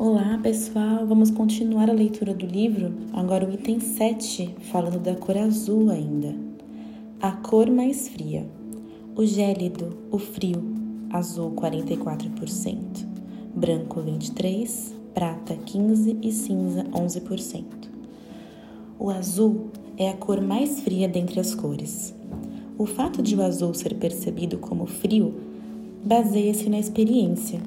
Olá pessoal, vamos continuar a leitura do livro, agora o item 7, falando da cor azul ainda. A cor mais fria. O gélido, o frio, azul 44%, branco 23%, prata 15% e cinza 11%. O azul é a cor mais fria dentre as cores. O fato de o azul ser percebido como frio baseia-se na experiência.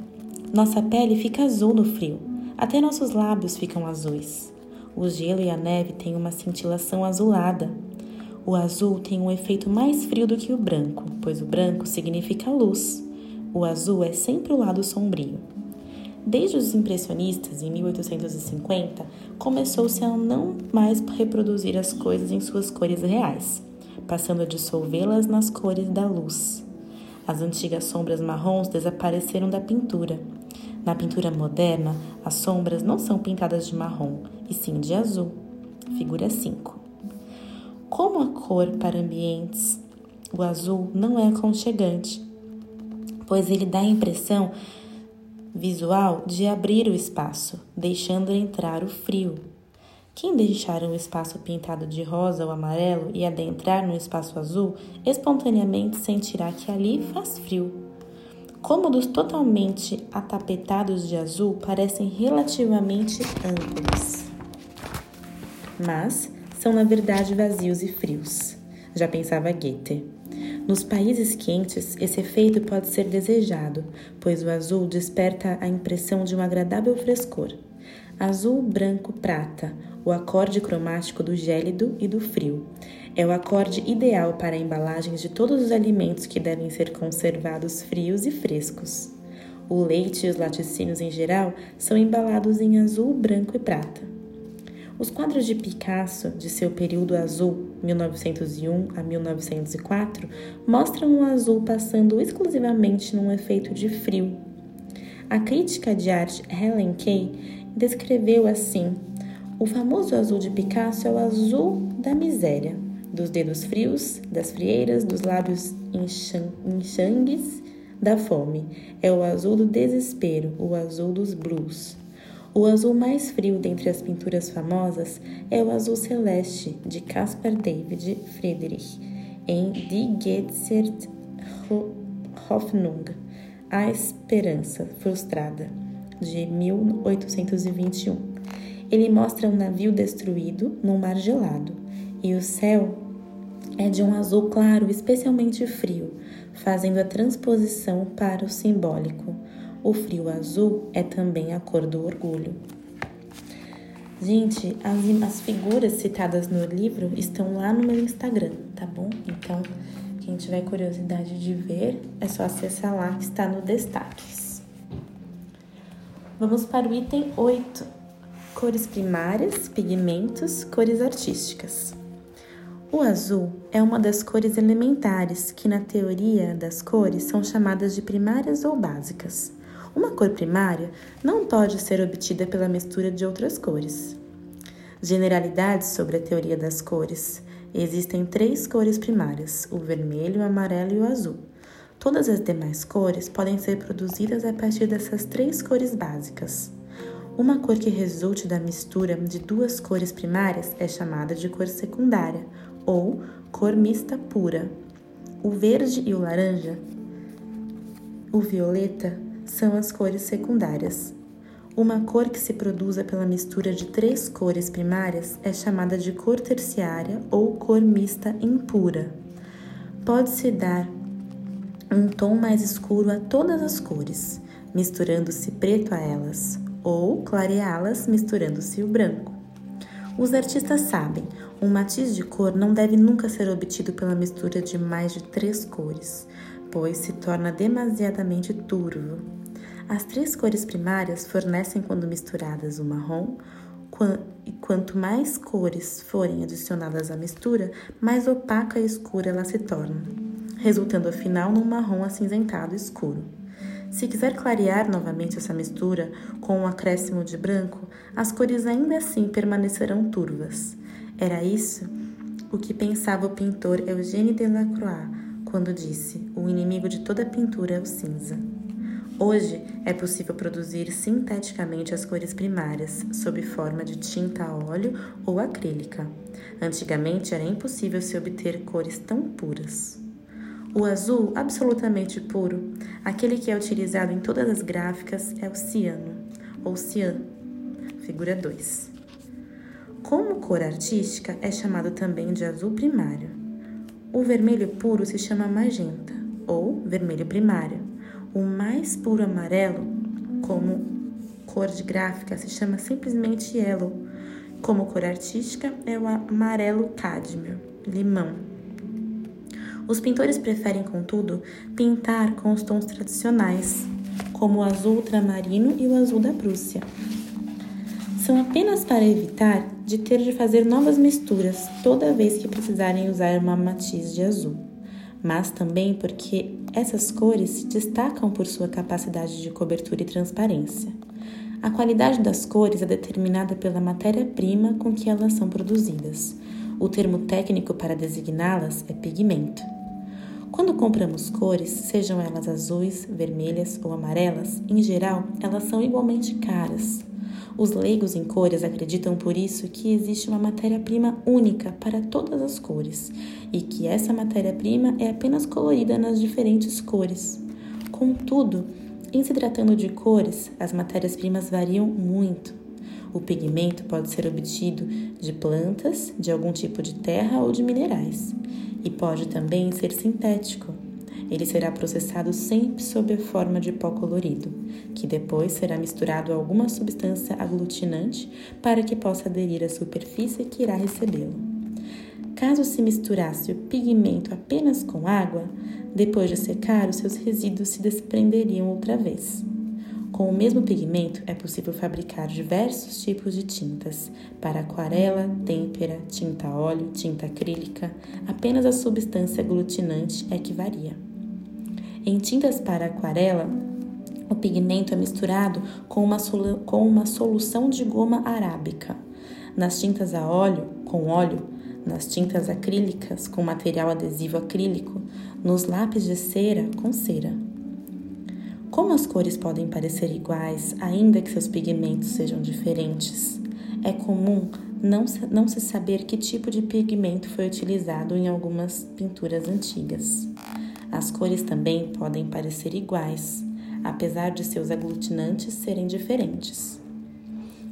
Nossa pele fica azul no frio, até nossos lábios ficam azuis. O gelo e a neve têm uma cintilação azulada. O azul tem um efeito mais frio do que o branco, pois o branco significa luz. O azul é sempre o lado sombrio. Desde os impressionistas, em 1850, começou-se a não mais reproduzir as coisas em suas cores reais, passando a dissolvê-las nas cores da luz. As antigas sombras marrons desapareceram da pintura. Na pintura moderna, as sombras não são pintadas de marrom, e sim de azul. Figura 5. Como a cor para ambientes, o azul não é aconchegante, pois ele dá a impressão visual de abrir o espaço, deixando entrar o frio. Quem deixar um espaço pintado de rosa ou amarelo e adentrar no espaço azul, espontaneamente sentirá que ali faz frio. Cômodos totalmente atapetados de azul parecem relativamente amplos, mas são na verdade vazios e frios. Já pensava Goethe. Nos países quentes, esse efeito pode ser desejado, pois o azul desperta a impressão de um agradável frescor. Azul, branco, prata, o acorde cromático do gélido e do frio. É o acorde ideal para embalagens de todos os alimentos que devem ser conservados frios e frescos. O leite e os laticínios em geral são embalados em azul, branco e prata. Os quadros de Picasso, de seu período azul, 1901 a 1904, mostram o azul passando exclusivamente num efeito de frio. A crítica de arte Helen Kay descreveu assim: o famoso azul de Picasso é o azul da miséria, dos dedos frios, das frieiras, dos lábios enxangues, da fome. É o azul do desespero, o azul dos blues. O azul mais frio dentre as pinturas famosas é o azul celeste de Caspar David Friedrich em Die Getzert Hoffnung, A Esperança Frustrada, de 1821. Ele mostra um navio destruído num mar gelado e o céu é de um azul claro, especialmente frio, fazendo a transposição para o simbólico. O frio azul é também a cor do orgulho. Gente, as, as figuras citadas no livro estão lá no meu Instagram, tá bom? Então, quem tiver curiosidade de ver, é só acessar lá que está no destaques. Vamos para o item 8: cores primárias, pigmentos, cores artísticas. O azul é uma das cores elementares que, na teoria das cores, são chamadas de primárias ou básicas. Uma cor primária não pode ser obtida pela mistura de outras cores. Generalidades sobre a teoria das cores. Existem três cores primárias: o vermelho, o amarelo e o azul. Todas as demais cores podem ser produzidas a partir dessas três cores básicas. Uma cor que resulte da mistura de duas cores primárias é chamada de cor secundária ou cor mista pura. O verde e o laranja, o violeta são as cores secundárias. Uma cor que se produza pela mistura de três cores primárias é chamada de cor terciária ou cor mista impura. Pode-se dar um tom mais escuro a todas as cores, misturando-se preto a elas, ou clareá-las misturando-se o branco. Os artistas sabem, um matiz de cor não deve nunca ser obtido pela mistura de mais de três cores, pois se torna demasiadamente turvo. As três cores primárias fornecem, quando misturadas, o marrom, e quanto mais cores forem adicionadas à mistura, mais opaca e escura ela se torna, resultando afinal num marrom acinzentado escuro. Se quiser clarear novamente essa mistura com um acréscimo de branco, as cores ainda assim permanecerão turvas. Era isso o que pensava o pintor Eugène Delacroix quando disse: O inimigo de toda pintura é o cinza. Hoje é possível produzir sinteticamente as cores primárias, sob forma de tinta a óleo ou acrílica. Antigamente era impossível se obter cores tão puras. O azul absolutamente puro, aquele que é utilizado em todas as gráficas, é o ciano, ou cian, figura 2. Como cor artística, é chamado também de azul primário. O vermelho puro se chama magenta, ou vermelho primário. O mais puro amarelo, como cor de gráfica, se chama simplesmente yellow. Como cor artística, é o amarelo cádmio, limão. Os pintores preferem, contudo, pintar com os tons tradicionais, como o azul ultramarino e o azul da Prússia. São apenas para evitar de ter de fazer novas misturas toda vez que precisarem usar uma matiz de azul, mas também porque essas cores se destacam por sua capacidade de cobertura e transparência. A qualidade das cores é determinada pela matéria-prima com que elas são produzidas. O termo técnico para designá-las é pigmento. Quando compramos cores, sejam elas azuis, vermelhas ou amarelas, em geral, elas são igualmente caras. Os leigos em cores acreditam por isso que existe uma matéria-prima única para todas as cores e que essa matéria-prima é apenas colorida nas diferentes cores. Contudo, em se tratando de cores, as matérias-primas variam muito. O pigmento pode ser obtido de plantas, de algum tipo de terra ou de minerais, e pode também ser sintético, ele será processado sempre sob a forma de pó colorido, que depois será misturado a alguma substância aglutinante para que possa aderir à superfície que irá recebê-lo. Caso se misturasse o pigmento apenas com água, depois de secar, os seus resíduos se desprenderiam outra vez. Com o mesmo pigmento é possível fabricar diversos tipos de tintas, para aquarela, têmpera, tinta óleo, tinta acrílica, apenas a substância aglutinante é que varia. Em tintas para aquarela, o pigmento é misturado com uma, com uma solução de goma arábica. Nas tintas a óleo, com óleo, nas tintas acrílicas, com material adesivo acrílico, nos lápis de cera, com cera. Como as cores podem parecer iguais, ainda que seus pigmentos sejam diferentes, é comum não, não se saber que tipo de pigmento foi utilizado em algumas pinturas antigas. As cores também podem parecer iguais, apesar de seus aglutinantes serem diferentes.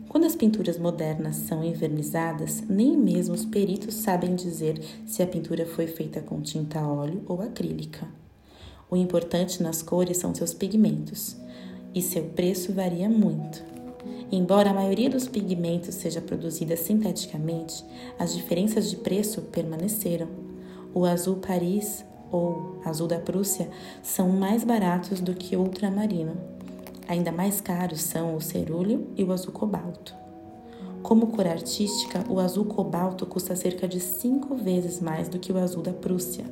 Quando as pinturas modernas são envernizadas, nem mesmo os peritos sabem dizer se a pintura foi feita com tinta óleo ou acrílica. O importante nas cores são seus pigmentos, e seu preço varia muito. Embora a maioria dos pigmentos seja produzida sinteticamente, as diferenças de preço permaneceram. O azul Paris ou azul da Prússia são mais baratos do que o ultramarino. Ainda mais caros são o cerúleo e o azul cobalto. Como cor artística, o azul cobalto custa cerca de cinco vezes mais do que o azul da Prússia.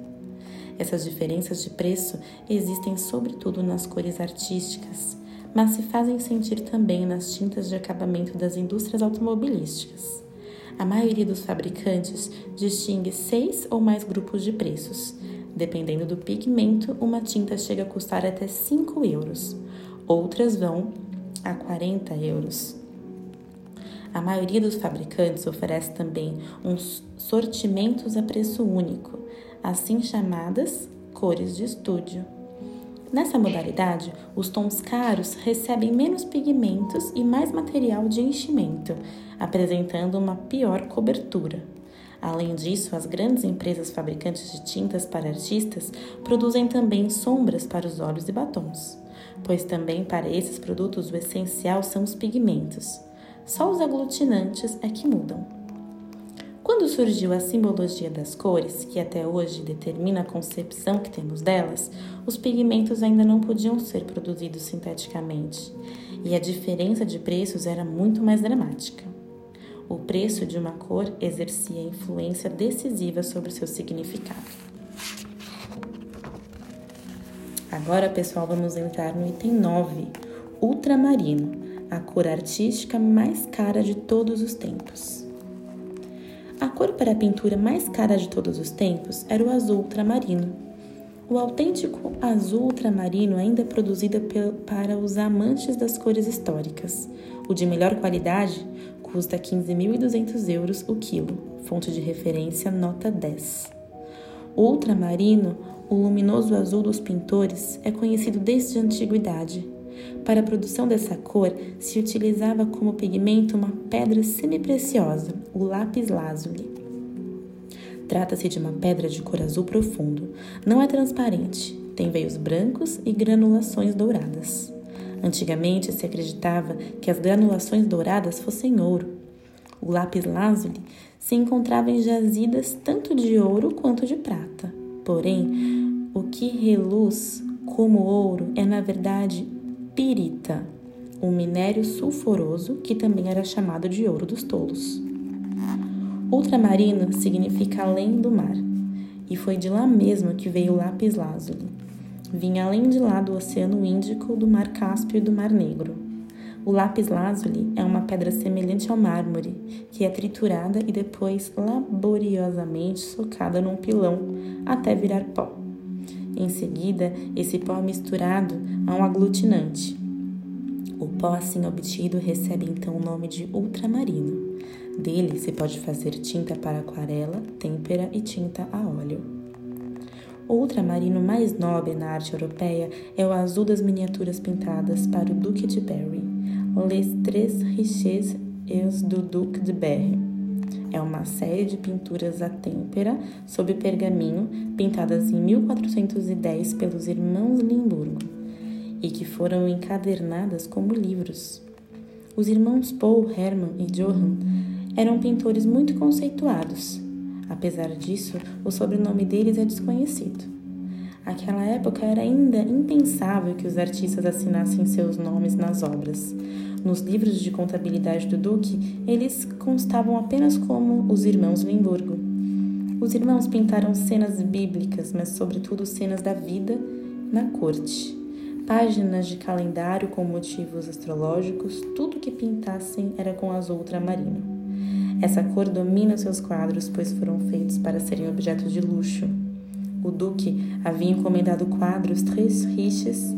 Essas diferenças de preço existem sobretudo nas cores artísticas, mas se fazem sentir também nas tintas de acabamento das indústrias automobilísticas. A maioria dos fabricantes distingue seis ou mais grupos de preços, Dependendo do pigmento, uma tinta chega a custar até 5 euros, outras vão a 40 euros. A maioria dos fabricantes oferece também uns sortimentos a preço único, assim chamadas cores de estúdio. Nessa modalidade, os tons caros recebem menos pigmentos e mais material de enchimento, apresentando uma pior cobertura. Além disso, as grandes empresas fabricantes de tintas para artistas produzem também sombras para os olhos e batons, pois também para esses produtos o essencial são os pigmentos. Só os aglutinantes é que mudam. Quando surgiu a simbologia das cores, que até hoje determina a concepção que temos delas, os pigmentos ainda não podiam ser produzidos sinteticamente, e a diferença de preços era muito mais dramática. O preço de uma cor exercia influência decisiva sobre seu significado. Agora, pessoal, vamos entrar no item 9, ultramarino, a cor artística mais cara de todos os tempos. A cor para a pintura mais cara de todos os tempos era o azul ultramarino. O autêntico azul ultramarino ainda é produzido para os amantes das cores históricas. O de melhor qualidade custa 15.200 euros o quilo, fonte de referência nota 10. O ultramarino, o luminoso azul dos pintores, é conhecido desde a antiguidade. Para a produção dessa cor, se utilizava como pigmento uma pedra semipreciosa, o lápis lazuli. Trata-se de uma pedra de cor azul profundo. Não é transparente, tem veios brancos e granulações douradas. Antigamente se acreditava que as granulações douradas fossem ouro. O lápis lazuli se encontrava em jazidas tanto de ouro quanto de prata. Porém, o que reluz como ouro é na verdade pirita, um minério sulfuroso que também era chamado de ouro dos tolos. Ultramarino significa além do mar, e foi de lá mesmo que veio o lápis lazuli. Vinha além de lá do Oceano Índico, do Mar Cáspio e do Mar Negro. O lápis lazuli é uma pedra semelhante ao mármore, que é triturada e depois laboriosamente socada num pilão até virar pó. Em seguida, esse pó é misturado a um aglutinante. O pó assim obtido recebe então o nome de ultramarino. Dele se pode fazer tinta para aquarela, têmpera e tinta a óleo. O ultramarino mais nobre na arte europeia é o azul das miniaturas pintadas para o Duque de Berry, Les Tres Riches et do Duc de Berry. É uma série de pinturas à têmpera sob pergaminho pintadas em 1410 pelos irmãos Limburgo e que foram encadernadas como livros. Os irmãos Paul, Hermann e Johann eram pintores muito conceituados. Apesar disso, o sobrenome deles é desconhecido. Aquela época era ainda impensável que os artistas assinassem seus nomes nas obras. Nos livros de contabilidade do Duque, eles constavam apenas como os irmãos Limburgo. Os irmãos pintaram cenas bíblicas, mas sobretudo cenas da vida na corte. Páginas de calendário com motivos astrológicos, tudo que pintassem era com azul ultramarino. Essa cor domina seus quadros, pois foram feitos para serem objetos de luxo. O Duque havia encomendado quadros três riches,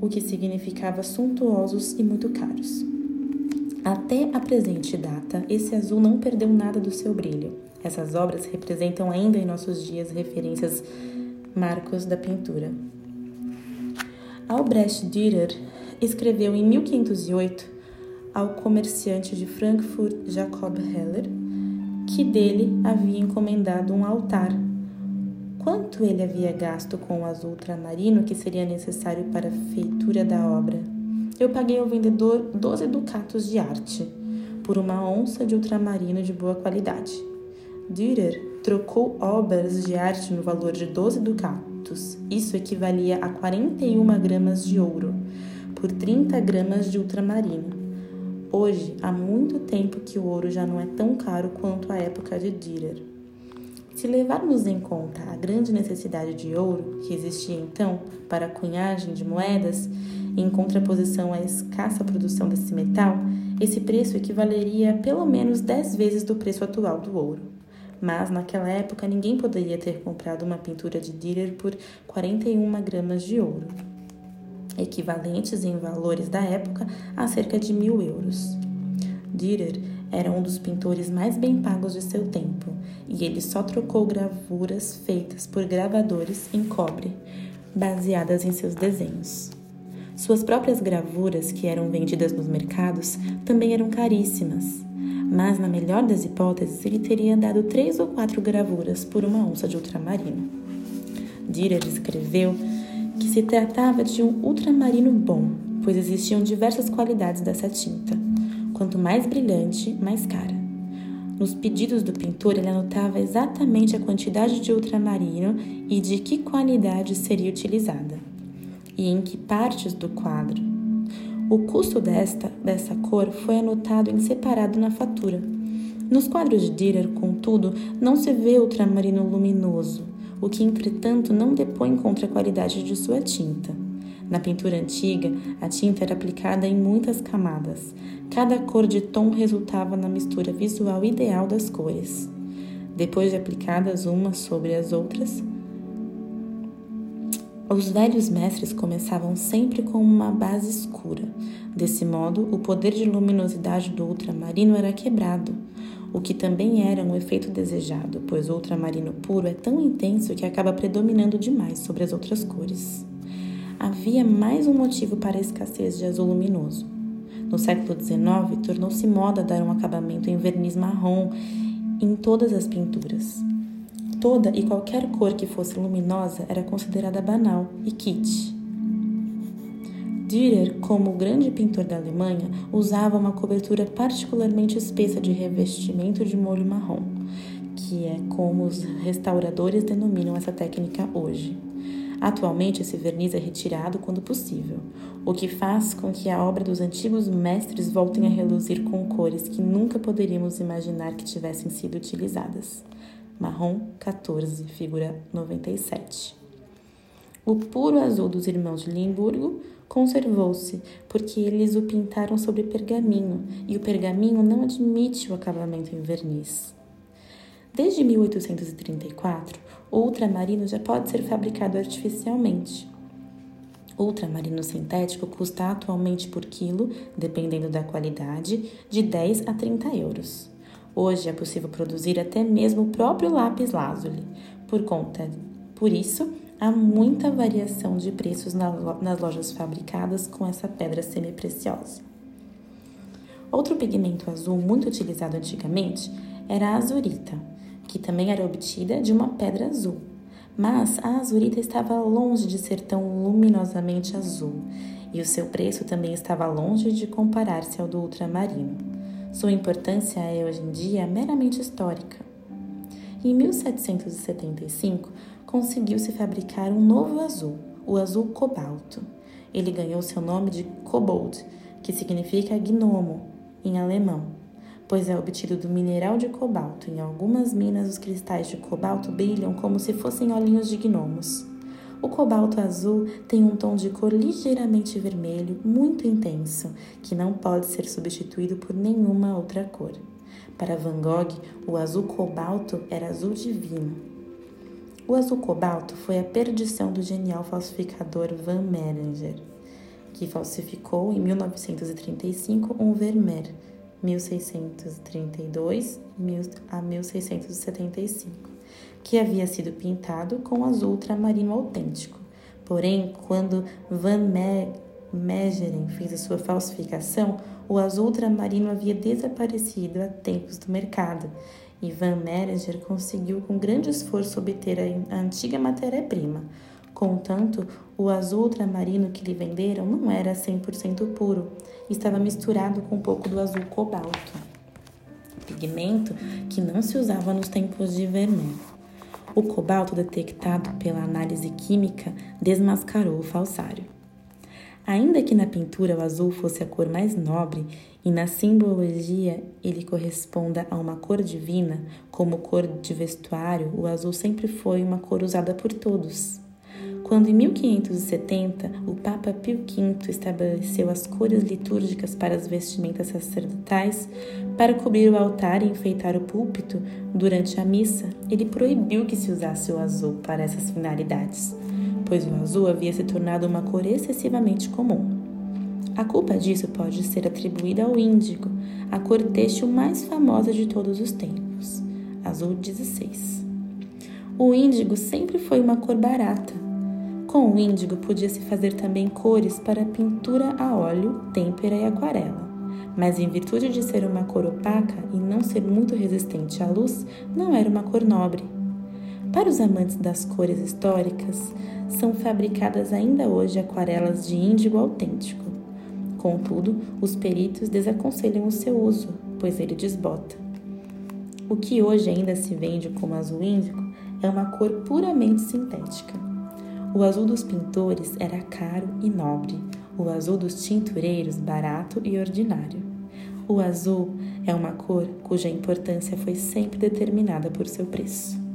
o que significava suntuosos e muito caros. Até a presente data, esse azul não perdeu nada do seu brilho. Essas obras representam ainda em nossos dias referências marcos da pintura. Albrecht Dürer escreveu em 1508 ao comerciante de Frankfurt Jacob Heller, que dele havia encomendado um altar. Quanto ele havia gasto com o azul ultramarino que seria necessário para a feitura da obra? Eu paguei ao vendedor 12 ducatos de arte por uma onça de ultramarino de boa qualidade. Dürer trocou obras de arte no valor de 12 ducatos. Isso equivalia a 41 gramas de ouro por 30 gramas de ultramarino. Hoje, há muito tempo que o ouro já não é tão caro quanto a época de Dürer. Se levarmos em conta a grande necessidade de ouro que existia então para a cunhagem de moedas, em contraposição à escassa produção desse metal, esse preço equivaleria a pelo menos 10 vezes do preço atual do ouro. Mas naquela época ninguém poderia ter comprado uma pintura de Dürer por 41 gramas de ouro equivalentes em valores da época a cerca de mil euros. Dürer era um dos pintores mais bem pagos de seu tempo e ele só trocou gravuras feitas por gravadores em cobre, baseadas em seus desenhos. Suas próprias gravuras, que eram vendidas nos mercados, também eram caríssimas, mas na melhor das hipóteses ele teria dado três ou quatro gravuras por uma onça de ultramarino. Dürer escreveu que se tratava de um ultramarino bom, pois existiam diversas qualidades dessa tinta. Quanto mais brilhante, mais cara. Nos pedidos do pintor, ele anotava exatamente a quantidade de ultramarino e de que qualidade seria utilizada, e em que partes do quadro. O custo desta, dessa cor foi anotado em separado na fatura. Nos quadros de Dürer, contudo, não se vê ultramarino luminoso, o que, entretanto, não depõe contra a qualidade de sua tinta. Na pintura antiga, a tinta era aplicada em muitas camadas. Cada cor de tom resultava na mistura visual ideal das cores. Depois de aplicadas umas sobre as outras, Os velhos mestres começavam sempre com uma base escura. Desse modo, o poder de luminosidade do ultramarino era quebrado, o que também era um efeito desejado, pois o ultramarino puro é tão intenso que acaba predominando demais sobre as outras cores. Havia mais um motivo para a escassez de azul luminoso. No século XIX, tornou-se moda dar um acabamento em verniz marrom em todas as pinturas. Toda e qualquer cor que fosse luminosa era considerada banal e kitsch. Dürer, como grande pintor da Alemanha, usava uma cobertura particularmente espessa de revestimento de molho marrom, que é como os restauradores denominam essa técnica hoje. Atualmente, esse verniz é retirado quando possível, o que faz com que a obra dos antigos mestres voltem a reluzir com cores que nunca poderíamos imaginar que tivessem sido utilizadas. Marrom 14, figura 97. O puro azul dos irmãos de Limburgo conservou-se, porque eles o pintaram sobre pergaminho, e o pergaminho não admite o acabamento em verniz. Desde 1834, o ultramarino já pode ser fabricado artificialmente. Ultramarino sintético custa atualmente por quilo, dependendo da qualidade, de 10 a 30 euros. Hoje é possível produzir até mesmo o próprio lápis lazuli. Por conta, por isso, há muita variação de preços nas lojas fabricadas com essa pedra semi-preciosa. Outro pigmento azul muito utilizado antigamente era a azurita, que também era obtida de uma pedra azul. Mas a azurita estava longe de ser tão luminosamente azul, e o seu preço também estava longe de comparar-se ao do ultramarino. Sua importância é hoje em dia meramente histórica. Em 1775, conseguiu-se fabricar um novo azul, o azul cobalto. Ele ganhou seu nome de Kobold, que significa gnomo em alemão, pois é obtido do mineral de cobalto. Em algumas minas, os cristais de cobalto brilham como se fossem olhinhos de gnomos. O cobalto azul tem um tom de cor ligeiramente vermelho, muito intenso, que não pode ser substituído por nenhuma outra cor. Para Van Gogh, o azul cobalto era azul divino. O azul cobalto foi a perdição do genial falsificador Van Meringer, que falsificou em 1935 um Vermeer, 1632 a 1675, que havia sido pintado com azul ultramarino autêntico. Porém, quando Van Meegeren fez a sua falsificação, o azul ultramarino havia desaparecido há tempos do mercado Ivan Mereger conseguiu com grande esforço obter a antiga matéria-prima. Contanto, o azul ultramarino que lhe venderam não era 100% puro, estava misturado com um pouco do azul cobalto, pigmento que não se usava nos tempos de Vermeer. O cobalto detectado pela análise química desmascarou o falsário. Ainda que na pintura o azul fosse a cor mais nobre e na simbologia ele corresponda a uma cor divina, como cor de vestuário, o azul sempre foi uma cor usada por todos. Quando em 1570 o Papa Pio V estabeleceu as cores litúrgicas para as vestimentas sacerdotais, para cobrir o altar e enfeitar o púlpito durante a missa, ele proibiu que se usasse o azul para essas finalidades pois o azul havia se tornado uma cor excessivamente comum. A culpa disso pode ser atribuída ao índigo, a cor têxtil mais famosa de todos os tempos, azul 16. O índigo sempre foi uma cor barata. Com o índigo podia-se fazer também cores para pintura a óleo, têmpera e aquarela. Mas em virtude de ser uma cor opaca e não ser muito resistente à luz, não era uma cor nobre. Para os amantes das cores históricas, são fabricadas ainda hoje aquarelas de índigo autêntico. Contudo, os peritos desaconselham o seu uso, pois ele desbota. O que hoje ainda se vende como azul índigo é uma cor puramente sintética. O azul dos pintores era caro e nobre, o azul dos tintureiros barato e ordinário. O azul é uma cor cuja importância foi sempre determinada por seu preço.